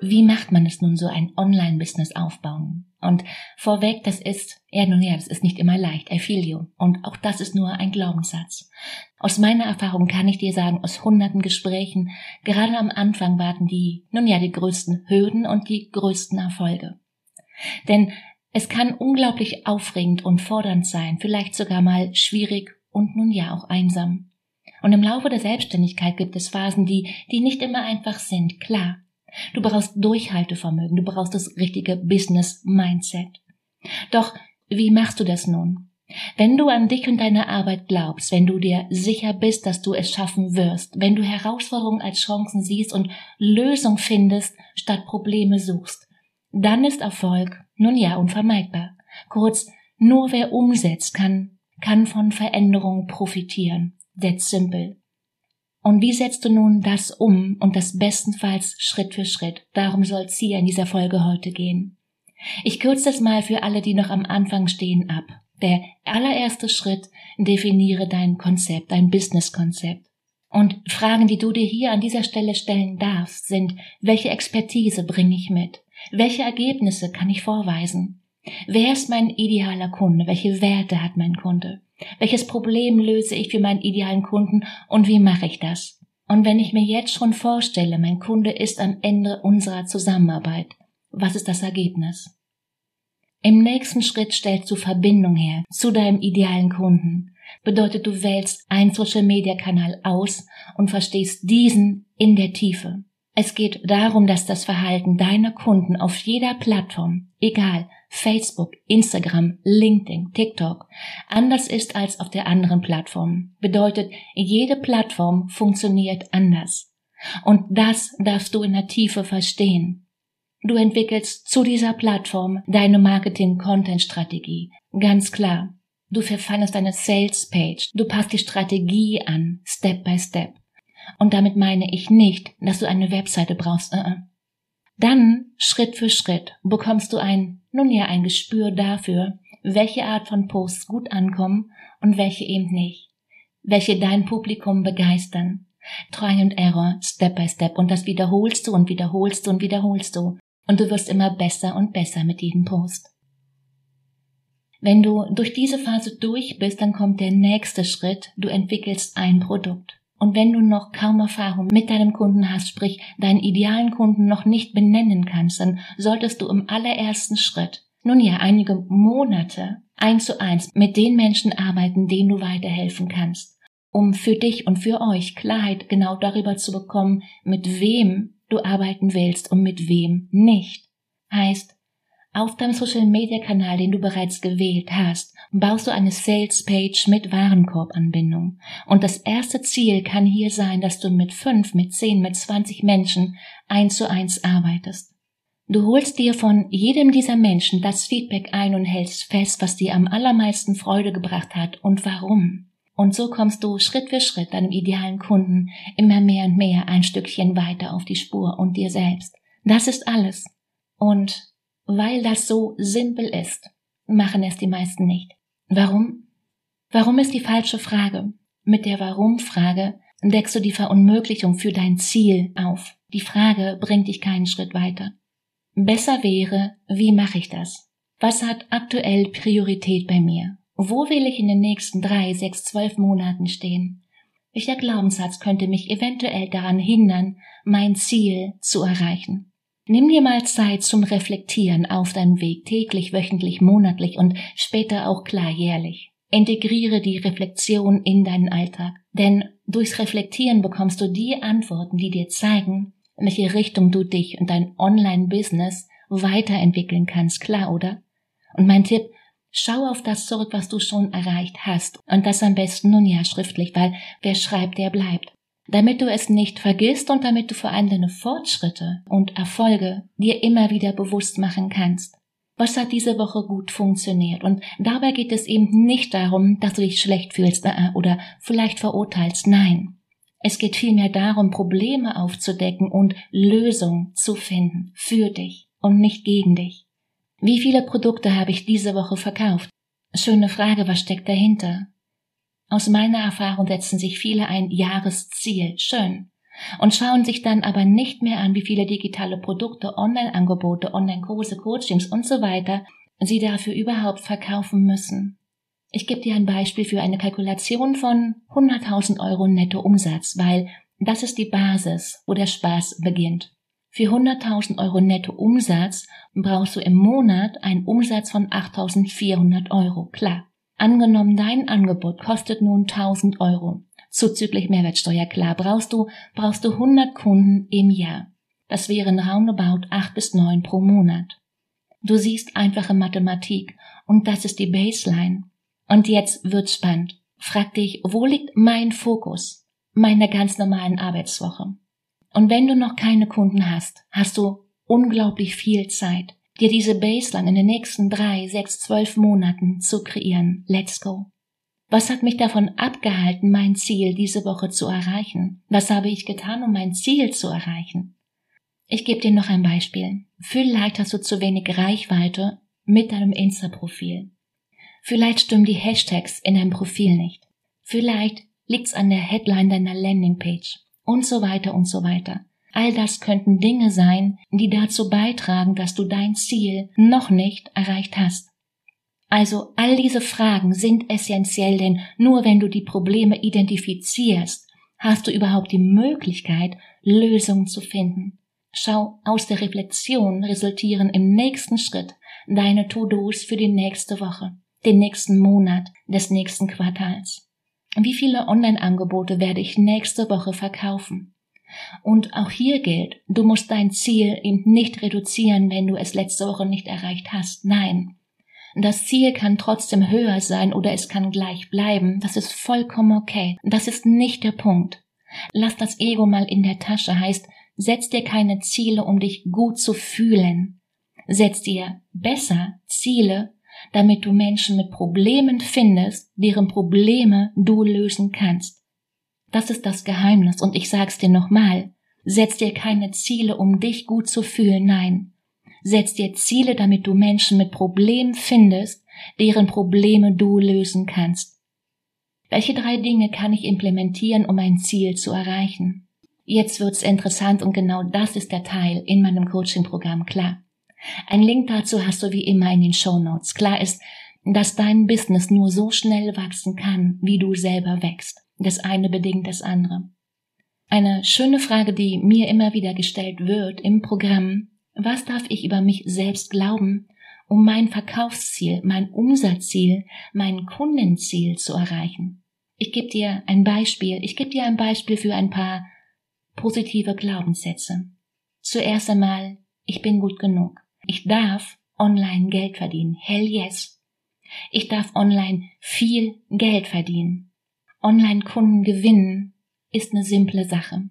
Wie macht man es nun so ein Online-Business aufbauen? Und vorweg, das ist, ja nun ja, das ist nicht immer leicht, Affilio. Und auch das ist nur ein Glaubenssatz. Aus meiner Erfahrung kann ich dir sagen, aus hunderten Gesprächen, gerade am Anfang warten die, nun ja, die größten Hürden und die größten Erfolge. Denn es kann unglaublich aufregend und fordernd sein, vielleicht sogar mal schwierig und nun ja auch einsam. Und im Laufe der Selbstständigkeit gibt es Phasen, die, die nicht immer einfach sind, klar. Du brauchst Durchhaltevermögen, du brauchst das richtige Business-Mindset. Doch wie machst du das nun? Wenn du an dich und deine Arbeit glaubst, wenn du dir sicher bist, dass du es schaffen wirst, wenn du Herausforderungen als Chancen siehst und Lösung findest, statt Probleme suchst, dann ist Erfolg nun ja unvermeidbar. Kurz, nur wer umsetzt, kann, kann von Veränderungen profitieren. That's simple. Und wie setzt du nun das um und das bestenfalls Schritt für Schritt? Darum soll es hier in dieser Folge heute gehen. Ich kürze das mal für alle, die noch am Anfang stehen, ab. Der allererste Schritt, definiere dein Konzept, dein Business-Konzept. Und Fragen, die du dir hier an dieser Stelle stellen darfst, sind, welche Expertise bringe ich mit? Welche Ergebnisse kann ich vorweisen? Wer ist mein idealer Kunde? Welche Werte hat mein Kunde? Welches Problem löse ich für meinen idealen Kunden und wie mache ich das? Und wenn ich mir jetzt schon vorstelle, mein Kunde ist am Ende unserer Zusammenarbeit, was ist das Ergebnis? Im nächsten Schritt stellst du Verbindung her zu deinem idealen Kunden. Bedeutet, du wählst einen Social-Media-Kanal aus und verstehst diesen in der Tiefe. Es geht darum, dass das Verhalten deiner Kunden auf jeder Plattform, egal Facebook, Instagram, LinkedIn, TikTok, anders ist als auf der anderen Plattform. Bedeutet, jede Plattform funktioniert anders. Und das darfst du in der Tiefe verstehen. Du entwickelst zu dieser Plattform deine Marketing-Content-Strategie. Ganz klar. Du verfeinerst deine Sales-Page. Du passt die Strategie an, Step by Step. Und damit meine ich nicht, dass du eine Webseite brauchst. Uh -uh. Dann, Schritt für Schritt, bekommst du ein, nun ja, ein Gespür dafür, welche Art von Posts gut ankommen und welche eben nicht. Welche dein Publikum begeistern. Try and Error, Step by Step. Und das wiederholst du und wiederholst du und wiederholst du. Und du wirst immer besser und besser mit jedem Post. Wenn du durch diese Phase durch bist, dann kommt der nächste Schritt. Du entwickelst ein Produkt. Und wenn du noch kaum Erfahrung mit deinem Kunden hast, sprich deinen idealen Kunden noch nicht benennen kannst, dann solltest du im allerersten Schritt, nun ja, einige Monate eins zu eins mit den Menschen arbeiten, denen du weiterhelfen kannst, um für dich und für euch Klarheit genau darüber zu bekommen, mit wem du arbeiten willst und mit wem nicht. Heißt, auf deinem Social Media Kanal, den du bereits gewählt hast, baust du eine Sales Page mit Warenkorbanbindung. Und das erste Ziel kann hier sein, dass du mit fünf, mit zehn, mit zwanzig Menschen eins zu eins arbeitest. Du holst dir von jedem dieser Menschen das Feedback ein und hältst fest, was dir am allermeisten Freude gebracht hat und warum. Und so kommst du Schritt für Schritt deinem idealen Kunden immer mehr und mehr ein Stückchen weiter auf die Spur und dir selbst. Das ist alles. Und weil das so simpel ist, machen es die meisten nicht. Warum? Warum ist die falsche Frage. Mit der Warum-Frage deckst du die Verunmöglichung für dein Ziel auf. Die Frage bringt dich keinen Schritt weiter. Besser wäre, wie mache ich das? Was hat aktuell Priorität bei mir? Wo will ich in den nächsten drei, sechs, zwölf Monaten stehen? Welcher Glaubenssatz könnte mich eventuell daran hindern, mein Ziel zu erreichen? Nimm dir mal Zeit zum Reflektieren auf deinem Weg, täglich, wöchentlich, monatlich und später auch klar jährlich. Integriere die Reflexion in deinen Alltag, denn durchs Reflektieren bekommst du die Antworten, die dir zeigen, in welche Richtung du dich und dein Online-Business weiterentwickeln kannst, klar, oder? Und mein Tipp, schau auf das zurück, was du schon erreicht hast und das am besten nun ja schriftlich, weil wer schreibt, der bleibt. Damit du es nicht vergisst und damit du vor allem deine Fortschritte und Erfolge dir immer wieder bewusst machen kannst. Was hat diese Woche gut funktioniert? Und dabei geht es eben nicht darum, dass du dich schlecht fühlst äh, oder vielleicht verurteilst. Nein. Es geht vielmehr darum, Probleme aufzudecken und Lösungen zu finden für dich und nicht gegen dich. Wie viele Produkte habe ich diese Woche verkauft? Schöne Frage, was steckt dahinter? Aus meiner Erfahrung setzen sich viele ein Jahresziel, schön, und schauen sich dann aber nicht mehr an, wie viele digitale Produkte, Online-Angebote, Online-Kurse, Coachings und so weiter sie dafür überhaupt verkaufen müssen. Ich gebe dir ein Beispiel für eine Kalkulation von 100.000 Euro Nettoumsatz, weil das ist die Basis, wo der Spaß beginnt. Für 100.000 Euro Nettoumsatz brauchst du im Monat einen Umsatz von 8.400 Euro. Klar. Angenommen, dein Angebot kostet nun 1000 Euro. Zuzüglich Mehrwertsteuer, klar, brauchst du, brauchst du 100 Kunden im Jahr. Das wären roundabout 8 bis 9 pro Monat. Du siehst einfache Mathematik und das ist die Baseline. Und jetzt wird's spannend. Frag dich, wo liegt mein Fokus? Meiner ganz normalen Arbeitswoche. Und wenn du noch keine Kunden hast, hast du unglaublich viel Zeit, dir diese Baseline in den nächsten drei, sechs, zwölf Monaten zu kreieren. Let's go. Was hat mich davon abgehalten, mein Ziel diese Woche zu erreichen? Was habe ich getan, um mein Ziel zu erreichen? Ich gebe dir noch ein Beispiel. Vielleicht hast du zu wenig Reichweite mit deinem Insta-Profil. Vielleicht stimmen die Hashtags in deinem Profil nicht. Vielleicht liegt's an der Headline deiner Landingpage und so weiter und so weiter. All das könnten Dinge sein, die dazu beitragen, dass du dein Ziel noch nicht erreicht hast. Also all diese Fragen sind essentiell, denn nur wenn du die Probleme identifizierst, hast du überhaupt die Möglichkeit, Lösungen zu finden. Schau, aus der Reflexion resultieren im nächsten Schritt deine To-Dos für die nächste Woche den nächsten Monat des nächsten Quartals. Wie viele Online-Angebote werde ich nächste Woche verkaufen? Und auch hier gilt, du musst dein Ziel eben nicht reduzieren, wenn du es letzte Woche nicht erreicht hast. Nein. Das Ziel kann trotzdem höher sein oder es kann gleich bleiben. Das ist vollkommen okay. Das ist nicht der Punkt. Lass das Ego mal in der Tasche heißt, setz dir keine Ziele, um dich gut zu fühlen. Setz dir besser Ziele, damit du Menschen mit Problemen findest, deren Probleme du lösen kannst. Das ist das Geheimnis und ich sag's dir nochmal. Setz dir keine Ziele, um dich gut zu fühlen, nein. Setz dir Ziele, damit du Menschen mit Problemen findest, deren Probleme du lösen kannst. Welche drei Dinge kann ich implementieren, um ein Ziel zu erreichen? Jetzt wird's interessant und genau das ist der Teil in meinem Coaching-Programm klar. Ein Link dazu hast du wie immer in den Show Notes. Klar ist, dass dein Business nur so schnell wachsen kann, wie du selber wächst. Das eine bedingt das andere. Eine schöne Frage, die mir immer wieder gestellt wird im Programm, was darf ich über mich selbst glauben, um mein Verkaufsziel, mein Umsatzziel, mein Kundenziel zu erreichen? Ich gebe dir ein Beispiel. Ich gebe dir ein Beispiel für ein paar positive Glaubenssätze. Zuerst einmal, ich bin gut genug. Ich darf online Geld verdienen. Hell yes. Ich darf online viel Geld verdienen. Online Kunden gewinnen ist eine simple Sache.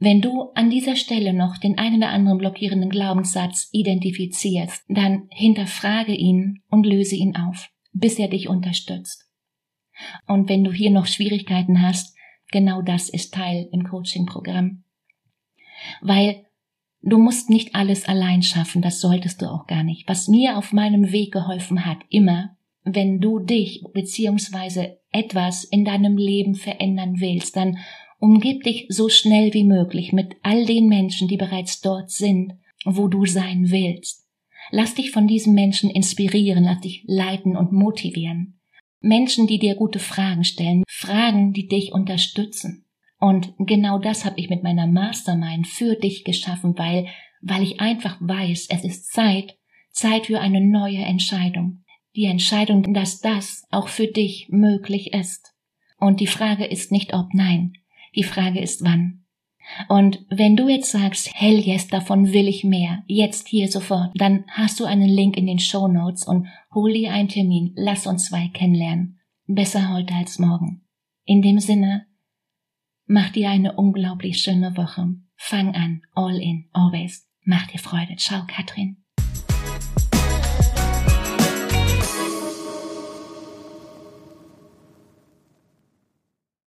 Wenn du an dieser Stelle noch den einen oder anderen blockierenden Glaubenssatz identifizierst, dann hinterfrage ihn und löse ihn auf, bis er dich unterstützt. Und wenn du hier noch Schwierigkeiten hast, genau das ist Teil im Coaching-Programm. Weil Du musst nicht alles allein schaffen, das solltest du auch gar nicht. Was mir auf meinem Weg geholfen hat, immer, wenn du dich beziehungsweise etwas in deinem Leben verändern willst, dann umgib dich so schnell wie möglich mit all den Menschen, die bereits dort sind, wo du sein willst. Lass dich von diesen Menschen inspirieren, lass dich leiten und motivieren. Menschen, die dir gute Fragen stellen, Fragen, die dich unterstützen. Und genau das habe ich mit meiner Mastermind für dich geschaffen, weil weil ich einfach weiß, es ist Zeit, Zeit für eine neue Entscheidung. Die Entscheidung, dass das auch für dich möglich ist. Und die Frage ist nicht ob nein, die Frage ist wann. Und wenn du jetzt sagst, hell yes, davon will ich mehr, jetzt hier sofort, dann hast du einen Link in den Show Notes und hol dir einen Termin, lass uns zwei kennenlernen. Besser heute als morgen. In dem Sinne, mach dir eine unglaublich schöne Woche. Fang an, all in, always. Mach dir Freude. Ciao, Katrin.